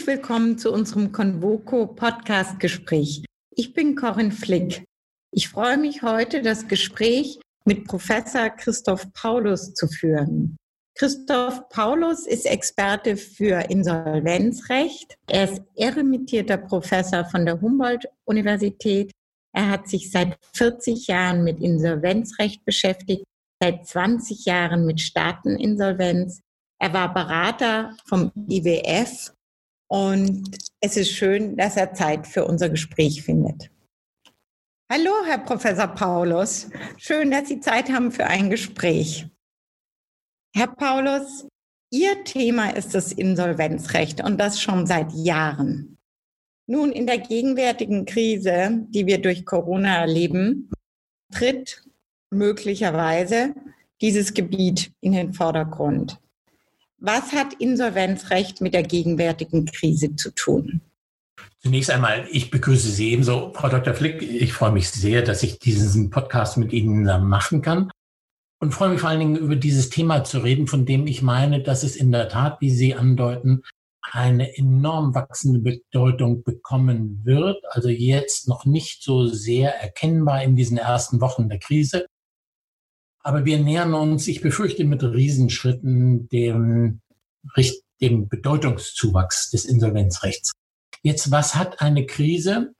Herzlich willkommen zu unserem Convoco Podcast Gespräch. Ich bin Corinne Flick. Ich freue mich heute, das Gespräch mit Professor Christoph Paulus zu führen. Christoph Paulus ist Experte für Insolvenzrecht. Er ist emeritierter Professor von der Humboldt-Universität. Er hat sich seit 40 Jahren mit Insolvenzrecht beschäftigt, seit 20 Jahren mit Staateninsolvenz. Er war Berater vom IWF und es ist schön, dass er Zeit für unser Gespräch findet. Hallo, Herr Professor Paulus. Schön, dass Sie Zeit haben für ein Gespräch. Herr Paulus, Ihr Thema ist das Insolvenzrecht und das schon seit Jahren. Nun, in der gegenwärtigen Krise, die wir durch Corona erleben, tritt möglicherweise dieses Gebiet in den Vordergrund. Was hat Insolvenzrecht mit der gegenwärtigen Krise zu tun? Zunächst einmal, ich begrüße Sie ebenso, Frau Dr. Flick. Ich freue mich sehr, dass ich diesen Podcast mit Ihnen machen kann und freue mich vor allen Dingen über dieses Thema zu reden, von dem ich meine, dass es in der Tat, wie Sie andeuten, eine enorm wachsende Bedeutung bekommen wird. Also jetzt noch nicht so sehr erkennbar in diesen ersten Wochen der Krise. Aber wir nähern uns, ich befürchte, mit Riesenschritten dem, dem Bedeutungszuwachs des Insolvenzrechts. Jetzt, was hat eine Krise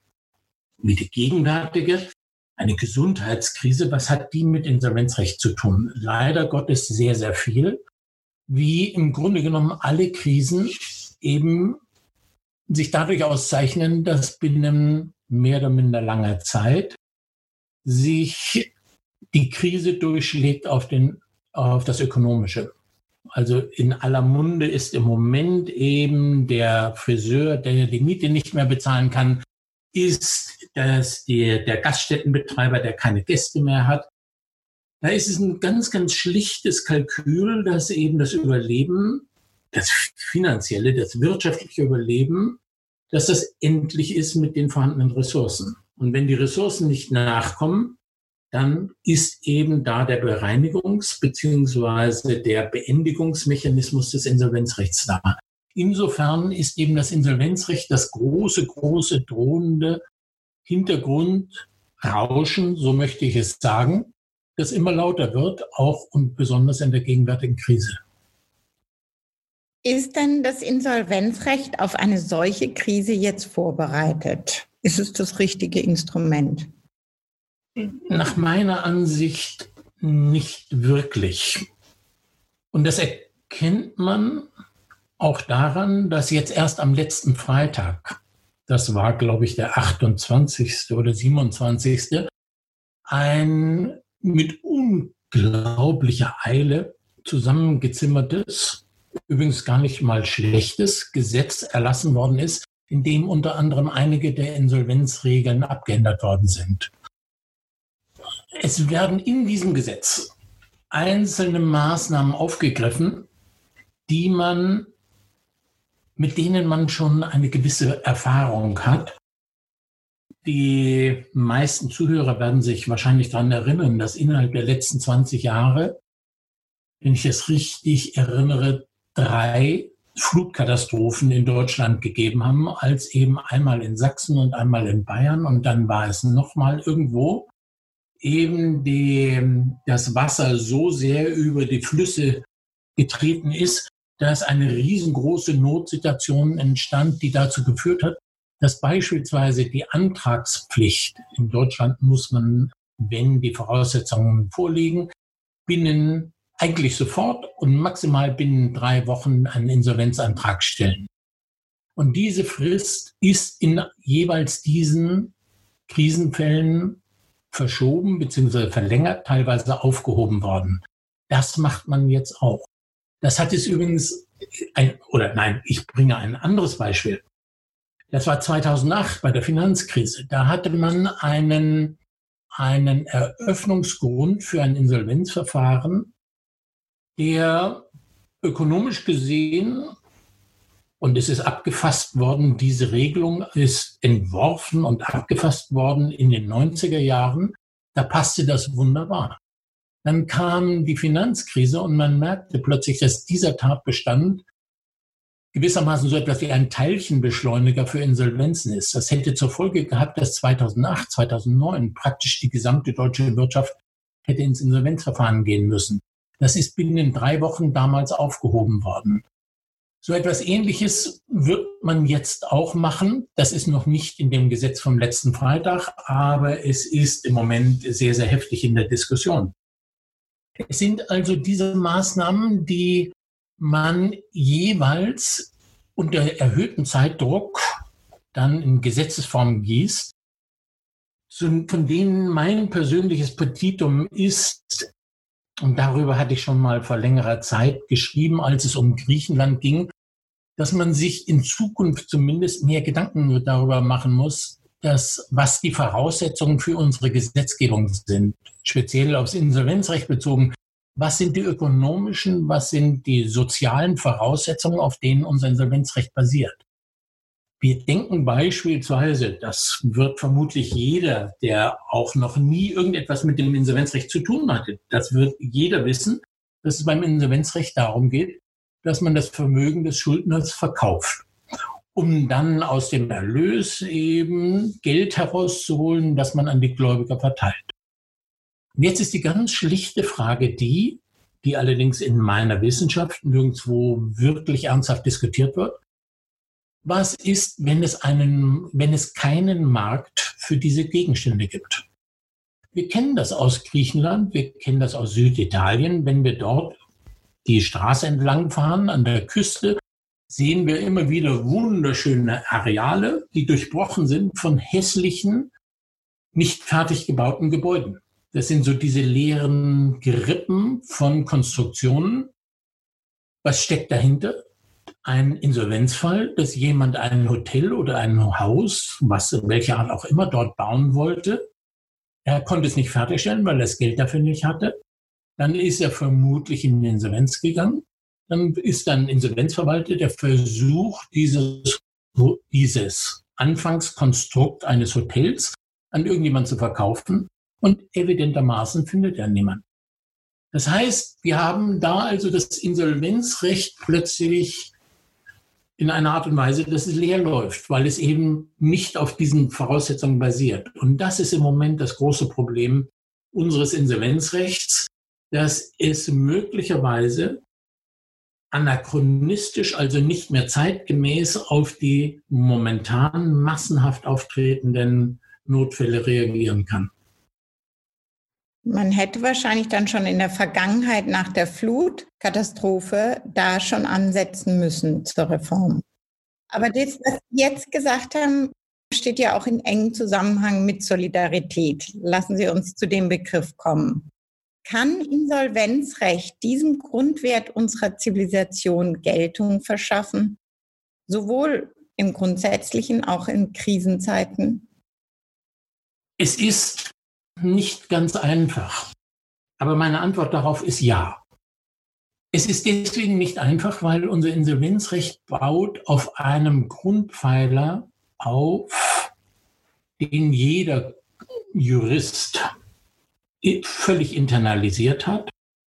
wie die gegenwärtige eine Gesundheitskrise, was hat die mit Insolvenzrecht zu tun? Leider Gottes sehr, sehr viel. Wie im Grunde genommen alle Krisen eben sich dadurch auszeichnen, dass binnen mehr oder minder langer Zeit sich die Krise durchschlägt auf, den, auf das Ökonomische. Also in aller Munde ist im Moment eben der Friseur, der die Miete nicht mehr bezahlen kann, ist dass die, der Gaststättenbetreiber, der keine Gäste mehr hat, da ist es ein ganz, ganz schlichtes Kalkül, dass eben das Überleben, das finanzielle, das wirtschaftliche Überleben, dass das endlich ist mit den vorhandenen Ressourcen. Und wenn die Ressourcen nicht nachkommen, dann ist eben da der Bereinigungs- beziehungsweise der Beendigungsmechanismus des Insolvenzrechts da. Insofern ist eben das Insolvenzrecht das große, große drohende Hintergrundrauschen, so möchte ich es sagen, das immer lauter wird, auch und besonders in der gegenwärtigen Krise. Ist denn das Insolvenzrecht auf eine solche Krise jetzt vorbereitet? Ist es das richtige Instrument? Nach meiner Ansicht nicht wirklich. Und das erkennt man auch daran, dass jetzt erst am letzten Freitag das war, glaube ich, der 28. oder 27. ein mit unglaublicher Eile zusammengezimmertes, übrigens gar nicht mal schlechtes Gesetz erlassen worden ist, in dem unter anderem einige der Insolvenzregeln abgeändert worden sind. Es werden in diesem Gesetz einzelne Maßnahmen aufgegriffen, die man mit denen man schon eine gewisse Erfahrung hat. Die meisten Zuhörer werden sich wahrscheinlich daran erinnern, dass innerhalb der letzten 20 Jahre, wenn ich es richtig erinnere, drei Flutkatastrophen in Deutschland gegeben haben, als eben einmal in Sachsen und einmal in Bayern und dann war es nochmal irgendwo, eben die, das Wasser so sehr über die Flüsse getreten ist, dass eine riesengroße Notsituation entstand, die dazu geführt hat, dass beispielsweise die Antragspflicht in Deutschland muss man, wenn die Voraussetzungen vorliegen, binnen eigentlich sofort und maximal binnen drei Wochen einen Insolvenzantrag stellen. Und diese Frist ist in jeweils diesen Krisenfällen verschoben bzw. verlängert, teilweise aufgehoben worden. Das macht man jetzt auch. Das hat es übrigens ein, oder nein, ich bringe ein anderes Beispiel. Das war 2008 bei der Finanzkrise. Da hatte man einen, einen Eröffnungsgrund für ein Insolvenzverfahren, der ökonomisch gesehen, und es ist abgefasst worden, diese Regelung ist entworfen und abgefasst worden in den 90er Jahren, da passte das wunderbar. Dann kam die Finanzkrise und man merkte plötzlich, dass dieser Tatbestand gewissermaßen so etwas wie ein Teilchenbeschleuniger für Insolvenzen ist. Das hätte zur Folge gehabt, dass 2008, 2009 praktisch die gesamte deutsche Wirtschaft hätte ins Insolvenzverfahren gehen müssen. Das ist binnen drei Wochen damals aufgehoben worden. So etwas Ähnliches wird man jetzt auch machen. Das ist noch nicht in dem Gesetz vom letzten Freitag, aber es ist im Moment sehr, sehr heftig in der Diskussion. Es sind also diese Maßnahmen, die man jeweils unter erhöhtem Zeitdruck dann in Gesetzesform gießt, von denen mein persönliches Petitum ist, und darüber hatte ich schon mal vor längerer Zeit geschrieben, als es um Griechenland ging, dass man sich in Zukunft zumindest mehr Gedanken darüber machen muss, dass, was die Voraussetzungen für unsere Gesetzgebung sind, speziell aufs Insolvenzrecht bezogen. Was sind die ökonomischen, was sind die sozialen Voraussetzungen, auf denen unser Insolvenzrecht basiert? Wir denken beispielsweise, das wird vermutlich jeder, der auch noch nie irgendetwas mit dem Insolvenzrecht zu tun hatte, das wird jeder wissen, dass es beim Insolvenzrecht darum geht, dass man das Vermögen des Schuldners verkauft, um dann aus dem Erlös eben Geld herauszuholen, das man an die Gläubiger verteilt. Und jetzt ist die ganz schlichte Frage die, die allerdings in meiner Wissenschaft nirgendwo wirklich ernsthaft diskutiert wird. Was ist, wenn es einen, wenn es keinen Markt für diese Gegenstände gibt? Wir kennen das aus Griechenland, wir kennen das aus Süditalien. Wenn wir dort die Straße entlang fahren an der Küste, sehen wir immer wieder wunderschöne Areale, die durchbrochen sind von hässlichen, nicht fertig gebauten Gebäuden. Das sind so diese leeren Gerippen von Konstruktionen. Was steckt dahinter? Ein Insolvenzfall, dass jemand ein Hotel oder ein Haus, was welche Art auch immer dort bauen wollte. Er konnte es nicht fertigstellen, weil er das Geld dafür nicht hatte. Dann ist er vermutlich in Insolvenz gegangen. Dann ist dann Insolvenzverwalter, der versucht, dieses, dieses Anfangskonstrukt eines Hotels an irgendjemand zu verkaufen und evidentermaßen findet er niemand. Das heißt, wir haben da also das Insolvenzrecht plötzlich in einer Art und Weise, dass es leer läuft, weil es eben nicht auf diesen Voraussetzungen basiert. Und das ist im Moment das große Problem unseres Insolvenzrechts, dass es möglicherweise anachronistisch, also nicht mehr zeitgemäß auf die momentan massenhaft auftretenden Notfälle reagieren kann. Man hätte wahrscheinlich dann schon in der Vergangenheit nach der Flutkatastrophe da schon ansetzen müssen zur Reform. Aber das, was Sie jetzt gesagt haben, steht ja auch in engem Zusammenhang mit Solidarität. Lassen Sie uns zu dem Begriff kommen. Kann Insolvenzrecht diesem Grundwert unserer Zivilisation Geltung verschaffen? Sowohl im Grundsätzlichen, auch in Krisenzeiten? Es ist nicht ganz einfach. Aber meine Antwort darauf ist ja. Es ist deswegen nicht einfach, weil unser Insolvenzrecht baut auf einem Grundpfeiler auf, den jeder Jurist völlig internalisiert hat.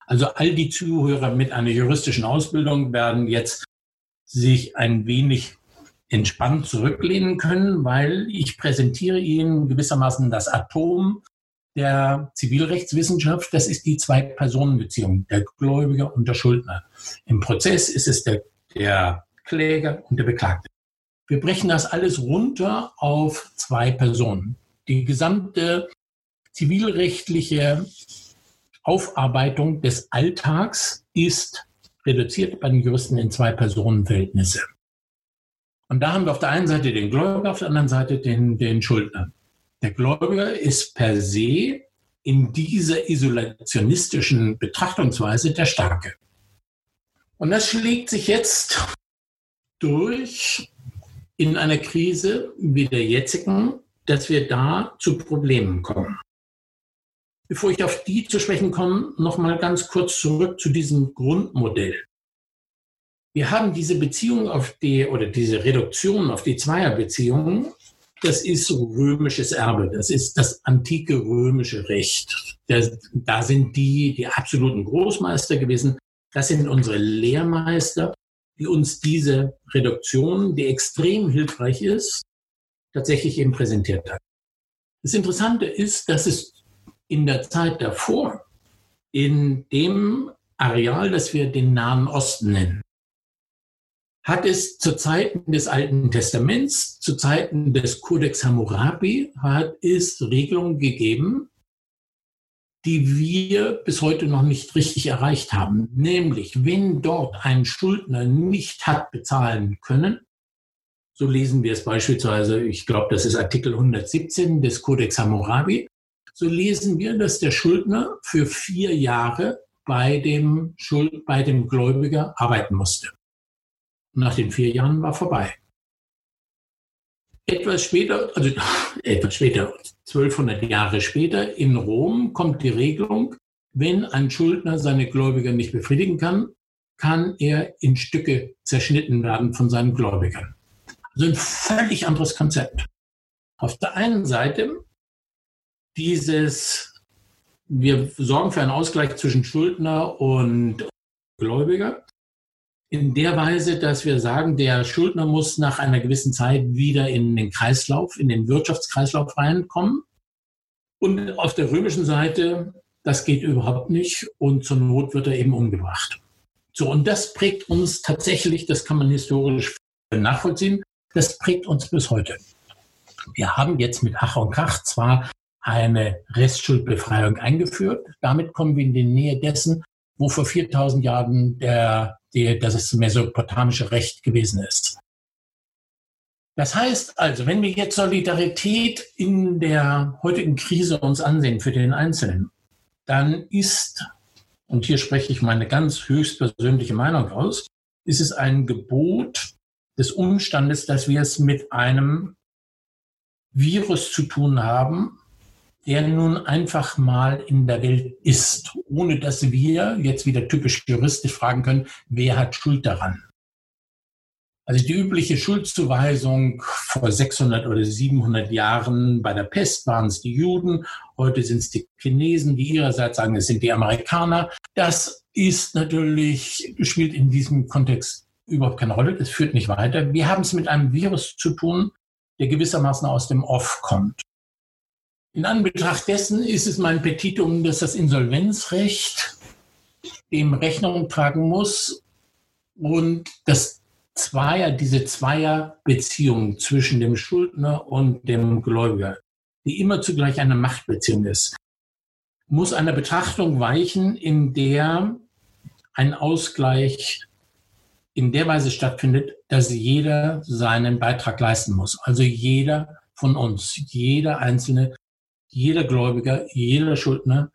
Also all die Zuhörer mit einer juristischen Ausbildung werden jetzt sich ein wenig entspannt zurücklehnen können, weil ich präsentiere Ihnen gewissermaßen das Atom der Zivilrechtswissenschaft, das ist die Zwei-Personen-Beziehung, der Gläubiger und der Schuldner. Im Prozess ist es der, der Kläger und der Beklagte. Wir brechen das alles runter auf zwei Personen. Die gesamte zivilrechtliche Aufarbeitung des Alltags ist reduziert bei den Juristen in zwei Personenverhältnisse. Und da haben wir auf der einen Seite den Gläubiger, auf der anderen Seite den, den Schuldner. Der Gläubiger ist per se in dieser isolationistischen Betrachtungsweise der Starke. Und das schlägt sich jetzt durch in einer Krise wie der jetzigen, dass wir da zu Problemen kommen. Bevor ich auf die zu sprechen komme, noch mal ganz kurz zurück zu diesem Grundmodell. Wir haben diese Beziehung auf die oder diese Reduktion auf die Zweierbeziehungen das ist römisches Erbe. Das ist das antike römische Recht. Das, da sind die, die absoluten Großmeister gewesen. Das sind unsere Lehrmeister. die uns diese Reduktion, die extrem hilfreich ist, tatsächlich eben präsentiert hat. Das Interessante ist, dass es in der Zeit davor, in dem Areal, das wir den Nahen Osten nennen, hat es zu Zeiten des Alten Testaments, zu Zeiten des Codex Hammurabi, hat es Regelungen gegeben, die wir bis heute noch nicht richtig erreicht haben. Nämlich, wenn dort ein Schuldner nicht hat bezahlen können, so lesen wir es beispielsweise, ich glaube, das ist Artikel 117 des Codex Hammurabi, so lesen wir, dass der Schuldner für vier Jahre bei dem, Schuld, bei dem Gläubiger arbeiten musste. Nach den vier Jahren war vorbei. Etwas später, also etwas später, 1200 Jahre später in Rom kommt die Regelung, wenn ein Schuldner seine Gläubiger nicht befriedigen kann, kann er in Stücke zerschnitten werden von seinen Gläubigern. Also ein völlig anderes Konzept. Auf der einen Seite dieses, wir sorgen für einen Ausgleich zwischen Schuldner und Gläubiger in der Weise, dass wir sagen, der Schuldner muss nach einer gewissen Zeit wieder in den Kreislauf, in den Wirtschaftskreislauf reinkommen. Und auf der römischen Seite, das geht überhaupt nicht und zur Not wird er eben umgebracht. So, und das prägt uns tatsächlich, das kann man historisch nachvollziehen, das prägt uns bis heute. Wir haben jetzt mit Ach und Krach zwar eine Restschuldbefreiung eingeführt, damit kommen wir in die Nähe dessen, wo vor 4000 Jahren der die, das mesopotamische Recht gewesen ist. Das heißt also, wenn wir jetzt Solidarität in der heutigen Krise uns ansehen für den Einzelnen, dann ist, und hier spreche ich meine ganz höchstpersönliche Meinung aus, ist es ein Gebot des Umstandes, dass wir es mit einem Virus zu tun haben, der nun einfach mal in der Welt ist, ohne dass wir jetzt wieder typisch juristisch fragen können, wer hat Schuld daran? Also die übliche Schuldzuweisung vor 600 oder 700 Jahren bei der Pest waren es die Juden, heute sind es die Chinesen, die ihrerseits sagen, es sind die Amerikaner. Das ist natürlich, spielt in diesem Kontext überhaupt keine Rolle, das führt nicht weiter. Wir haben es mit einem Virus zu tun, der gewissermaßen aus dem Off kommt. In Anbetracht dessen ist es mein Petitum, dass das Insolvenzrecht dem Rechnung tragen muss und das Zweier, diese Zweierbeziehung zwischen dem Schuldner und dem Gläubiger, die immer zugleich eine Machtbeziehung ist, muss einer Betrachtung weichen, in der ein Ausgleich in der Weise stattfindet, dass jeder seinen Beitrag leisten muss. Also jeder von uns, jeder Einzelne jeder Gläubiger, jeder Schuldner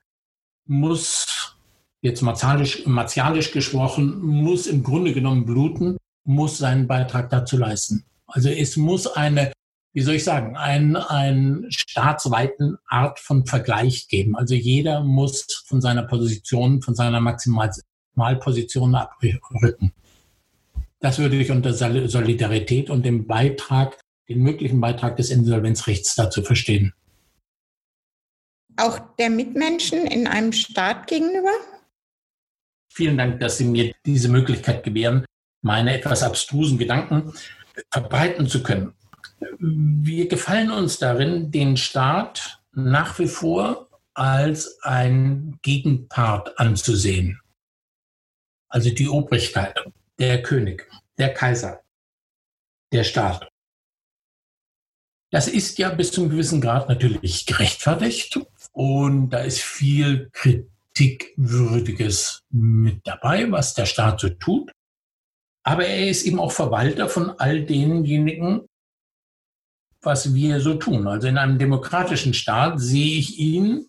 muss, jetzt martialisch, martialisch gesprochen, muss im Grunde genommen bluten, muss seinen Beitrag dazu leisten. Also es muss eine, wie soll ich sagen, ein, ein staatsweiten Art von Vergleich geben. Also jeder muss von seiner Position, von seiner Maximalposition abrücken. Das würde ich unter Solidarität und dem Beitrag, den möglichen Beitrag des Insolvenzrechts dazu verstehen. Auch der Mitmenschen in einem Staat gegenüber? Vielen Dank, dass Sie mir diese Möglichkeit gewähren, meine etwas abstrusen Gedanken verbreiten zu können. Wir gefallen uns darin, den Staat nach wie vor als ein Gegenpart anzusehen. Also die Obrigkeit, der König, der Kaiser, der Staat. Das ist ja bis zum gewissen Grad natürlich gerechtfertigt. Und da ist viel Kritikwürdiges mit dabei, was der Staat so tut. Aber er ist eben auch Verwalter von all denjenigen, was wir so tun. Also in einem demokratischen Staat sehe ich ihn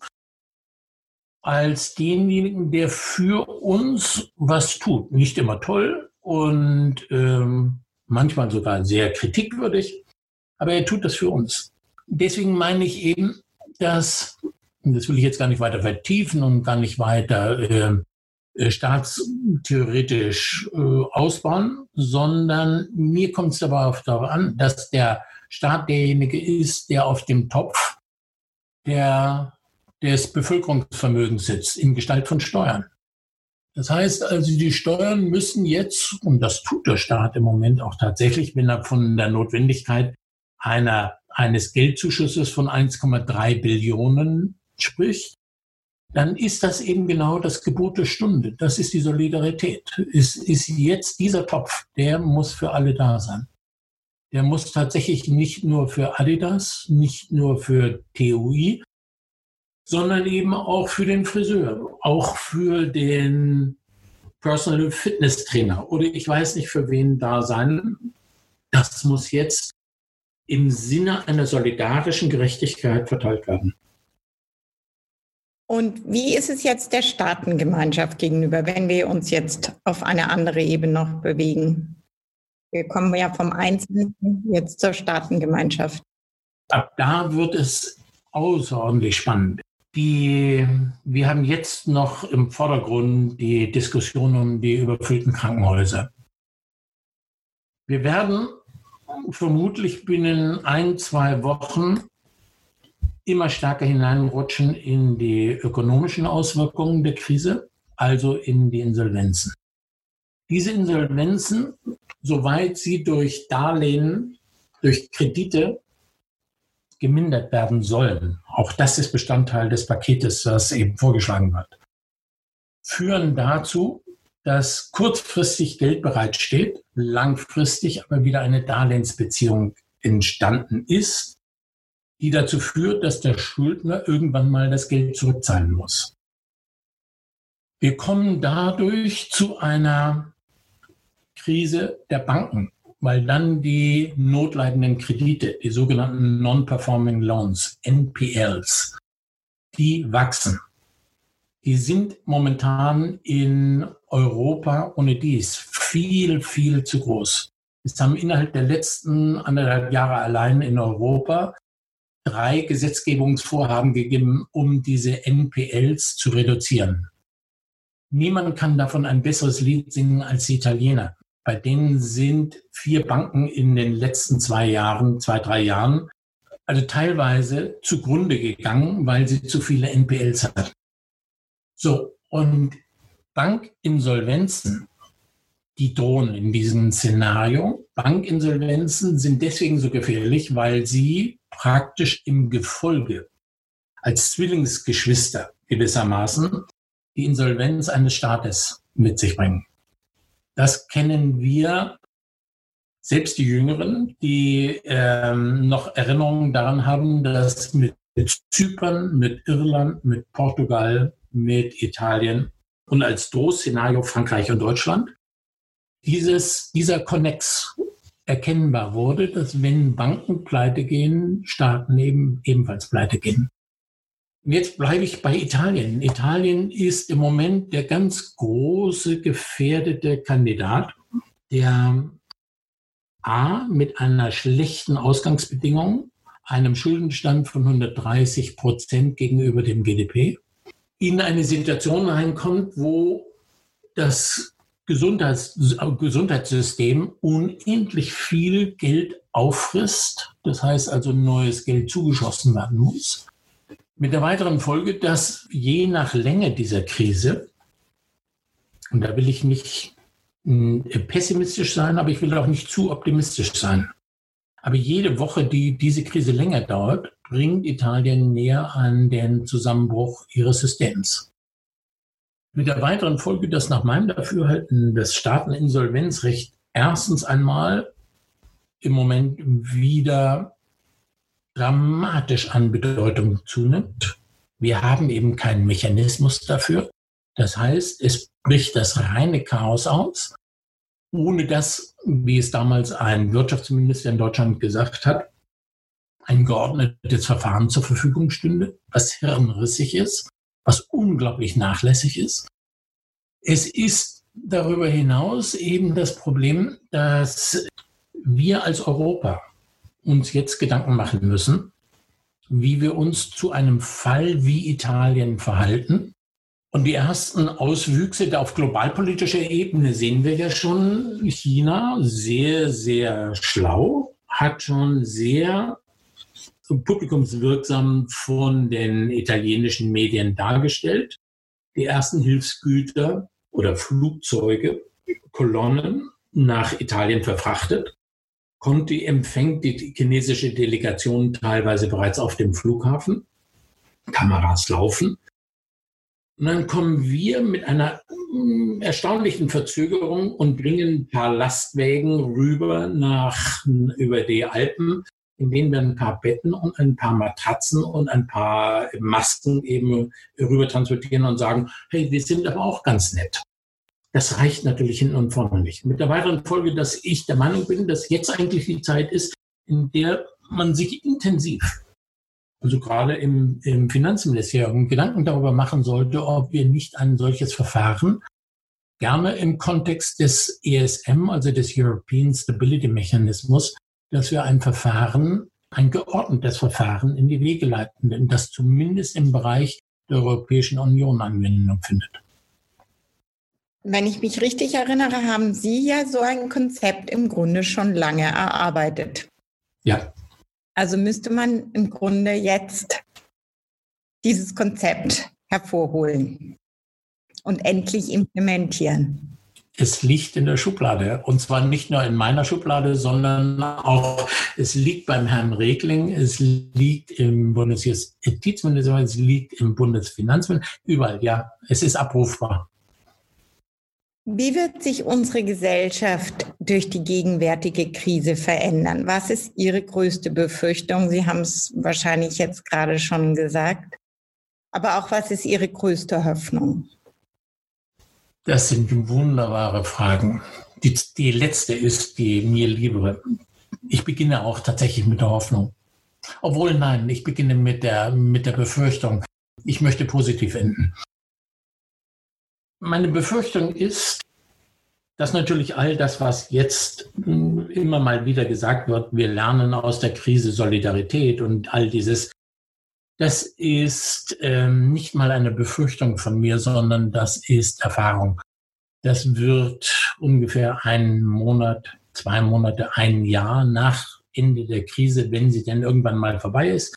als denjenigen, der für uns was tut. Nicht immer toll und ähm, manchmal sogar sehr kritikwürdig, aber er tut das für uns. Deswegen meine ich eben, dass das will ich jetzt gar nicht weiter vertiefen und gar nicht weiter äh, äh, staatstheoretisch äh, ausbauen, sondern mir kommt es aber darauf an, dass der Staat derjenige ist, der auf dem Topf der, des Bevölkerungsvermögens sitzt, in Gestalt von Steuern. Das heißt also, die Steuern müssen jetzt, und das tut der Staat im Moment auch tatsächlich, wenn er von der Notwendigkeit einer, eines Geldzuschusses von 1,3 Billionen spricht, dann ist das eben genau das Gebot der Stunde. Das ist die Solidarität. Es ist jetzt dieser Topf, der muss für alle da sein. Der muss tatsächlich nicht nur für Adidas, nicht nur für TUI, sondern eben auch für den Friseur, auch für den Personal Fitness Trainer oder ich weiß nicht für wen da sein. Das muss jetzt im Sinne einer solidarischen Gerechtigkeit verteilt werden. Und wie ist es jetzt der Staatengemeinschaft gegenüber, wenn wir uns jetzt auf eine andere Ebene noch bewegen? Wir kommen ja vom Einzelnen jetzt zur Staatengemeinschaft. Ab da wird es außerordentlich spannend. Die, wir haben jetzt noch im Vordergrund die Diskussion um die überfüllten Krankenhäuser. Wir werden vermutlich binnen ein, zwei Wochen immer stärker hineinrutschen in die ökonomischen Auswirkungen der Krise, also in die Insolvenzen. Diese Insolvenzen, soweit sie durch Darlehen, durch Kredite gemindert werden sollen, auch das ist Bestandteil des Paketes, das eben vorgeschlagen wird, führen dazu, dass kurzfristig Geld bereitsteht, langfristig aber wieder eine Darlehensbeziehung entstanden ist, die dazu führt, dass der Schuldner irgendwann mal das Geld zurückzahlen muss. Wir kommen dadurch zu einer Krise der Banken weil dann die notleidenden Kredite, die sogenannten Non-Performing Loans, NPLs, die wachsen. Die sind momentan in Europa ohne dies viel, viel zu groß. Es haben innerhalb der letzten anderthalb Jahre allein in Europa drei Gesetzgebungsvorhaben gegeben, um diese NPLs zu reduzieren. Niemand kann davon ein besseres Lied singen als die Italiener. Bei denen sind vier Banken in den letzten zwei Jahren, zwei, drei Jahren, also teilweise zugrunde gegangen, weil sie zu viele NPLs hatten. So, und Bankinsolvenzen, die drohen in diesem Szenario. Bankinsolvenzen sind deswegen so gefährlich, weil sie praktisch im Gefolge als Zwillingsgeschwister gewissermaßen die Insolvenz eines Staates mit sich bringen. Das kennen wir, selbst die Jüngeren, die ähm, noch Erinnerungen daran haben, dass mit, mit Zypern, mit Irland, mit Portugal, mit Italien und als Drohszenario Frankreich und Deutschland dieses, dieser Connex erkennbar wurde, dass wenn Banken pleite gehen, Staaten eben ebenfalls pleite gehen. Jetzt bleibe ich bei Italien. Italien ist im Moment der ganz große gefährdete Kandidat, der A mit einer schlechten Ausgangsbedingung, einem Schuldenstand von 130 Prozent gegenüber dem GDP, in eine Situation reinkommt, wo das Gesundheits Gesundheitssystem unendlich viel Geld auffrisst. Das heißt also neues Geld zugeschossen werden muss. Mit der weiteren Folge, dass je nach Länge dieser Krise, und da will ich nicht hm, pessimistisch sein, aber ich will auch nicht zu optimistisch sein. Aber jede Woche, die diese Krise länger dauert, bringt Italien näher an den Zusammenbruch ihres Systems. Mit der weiteren Folge, dass nach meinem Dafürhalten das Staateninsolvenzrecht erstens einmal im Moment wieder dramatisch an Bedeutung zunimmt. Wir haben eben keinen Mechanismus dafür. Das heißt, es bricht das reine Chaos aus, ohne dass, wie es damals ein Wirtschaftsminister in Deutschland gesagt hat, ein geordnetes Verfahren zur Verfügung stünde, was hirnrissig ist, was unglaublich nachlässig ist. Es ist darüber hinaus eben das Problem, dass wir als Europa uns jetzt Gedanken machen müssen, wie wir uns zu einem Fall wie Italien verhalten. Und die ersten Auswüchse auf globalpolitischer Ebene sehen wir ja schon. China, sehr, sehr schlau, hat schon sehr publikumswirksam von den italienischen Medien dargestellt. Die ersten Hilfsgüter oder Flugzeuge, Kolonnen nach Italien verfrachtet. Conti empfängt die chinesische Delegation teilweise bereits auf dem Flughafen. Kameras laufen. Und dann kommen wir mit einer mm, erstaunlichen Verzögerung und bringen ein paar Lastwägen rüber nach, über die Alpen, in denen wir ein paar Betten und ein paar Matratzen und ein paar Masken eben rüber transportieren und sagen, hey, wir sind aber auch ganz nett. Das reicht natürlich hin und vorne nicht. Mit der weiteren Folge, dass ich der Meinung bin, dass jetzt eigentlich die Zeit ist, in der man sich intensiv also gerade im, im Finanzministerium, Gedanken darüber machen sollte, ob wir nicht ein solches Verfahren gerne im Kontext des ESM, also des European Stability Mechanismus, dass wir ein Verfahren, ein geordnetes Verfahren in die Wege leiten, denn das zumindest im Bereich der Europäischen Union Anwendung findet. Wenn ich mich richtig erinnere, haben Sie ja so ein Konzept im Grunde schon lange erarbeitet. Ja. Also müsste man im Grunde jetzt dieses Konzept hervorholen und endlich implementieren. Es liegt in der Schublade. Und zwar nicht nur in meiner Schublade, sondern auch, es liegt beim Herrn Regling, es liegt im Bundesjustizministerium, es liegt im Bundesfinanzministerium, überall, ja. Es ist abrufbar. Wie wird sich unsere Gesellschaft durch die gegenwärtige Krise verändern? Was ist Ihre größte Befürchtung? Sie haben es wahrscheinlich jetzt gerade schon gesagt. Aber auch was ist Ihre größte Hoffnung? Das sind wunderbare Fragen. Die, die letzte ist die mir liebere. Ich beginne auch tatsächlich mit der Hoffnung. Obwohl, nein, ich beginne mit der, mit der Befürchtung. Ich möchte positiv enden. Meine Befürchtung ist, dass natürlich all das, was jetzt hm, immer mal wieder gesagt wird, wir lernen aus der Krise Solidarität und all dieses, das ist ähm, nicht mal eine Befürchtung von mir, sondern das ist Erfahrung. Das wird ungefähr einen Monat, zwei Monate, ein Jahr nach Ende der Krise, wenn sie denn irgendwann mal vorbei ist,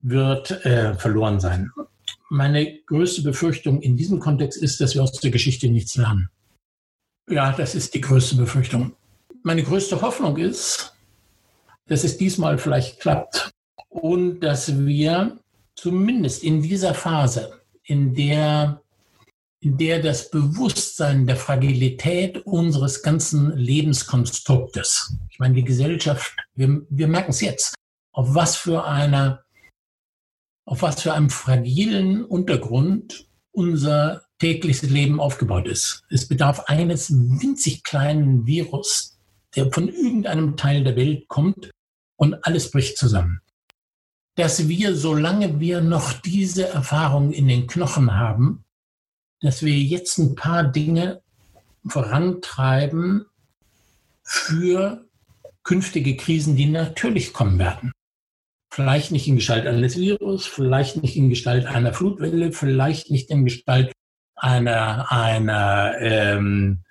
wird äh, verloren sein. Meine größte Befürchtung in diesem Kontext ist, dass wir aus der Geschichte nichts lernen. Ja, das ist die größte Befürchtung. Meine größte Hoffnung ist, dass es diesmal vielleicht klappt und dass wir zumindest in dieser Phase, in der, in der das Bewusstsein der Fragilität unseres ganzen Lebenskonstruktes, ich meine, die Gesellschaft, wir, wir merken es jetzt, auf was für einer auf was für einem fragilen Untergrund unser tägliches Leben aufgebaut ist. Es bedarf eines winzig kleinen Virus, der von irgendeinem Teil der Welt kommt und alles bricht zusammen. Dass wir, solange wir noch diese Erfahrung in den Knochen haben, dass wir jetzt ein paar Dinge vorantreiben für künftige Krisen, die natürlich kommen werden. Vielleicht nicht in Gestalt eines Virus, vielleicht nicht in Gestalt einer Flutwelle, vielleicht nicht in Gestalt einer, einer ähm,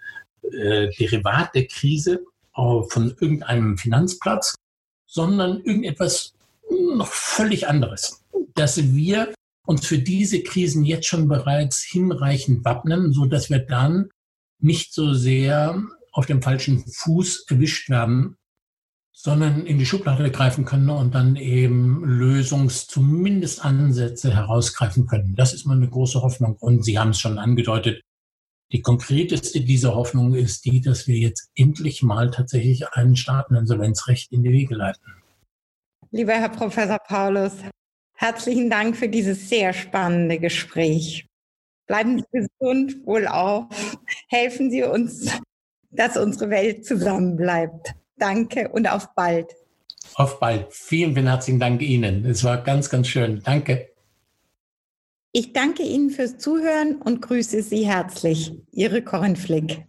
äh, Derivat der Krise von irgendeinem Finanzplatz, sondern irgendetwas noch völlig anderes. Dass wir uns für diese Krisen jetzt schon bereits hinreichend wappnen, so dass wir dann nicht so sehr auf dem falschen Fuß erwischt werden, sondern in die Schublade greifen können und dann eben Lösungs-, zumindest Ansätze herausgreifen können. Das ist meine große Hoffnung. Und Sie haben es schon angedeutet, die konkreteste dieser Hoffnung ist die, dass wir jetzt endlich mal tatsächlich ein Staateninsolvenzrecht in die Wege leiten. Lieber Herr Professor Paulus, herzlichen Dank für dieses sehr spannende Gespräch. Bleiben Sie gesund, wohlauf. Helfen Sie uns, dass unsere Welt zusammenbleibt. Danke und auf bald. Auf bald. Vielen, vielen herzlichen Dank Ihnen. Es war ganz, ganz schön. Danke. Ich danke Ihnen fürs Zuhören und grüße Sie herzlich. Ihre Corinne Flick.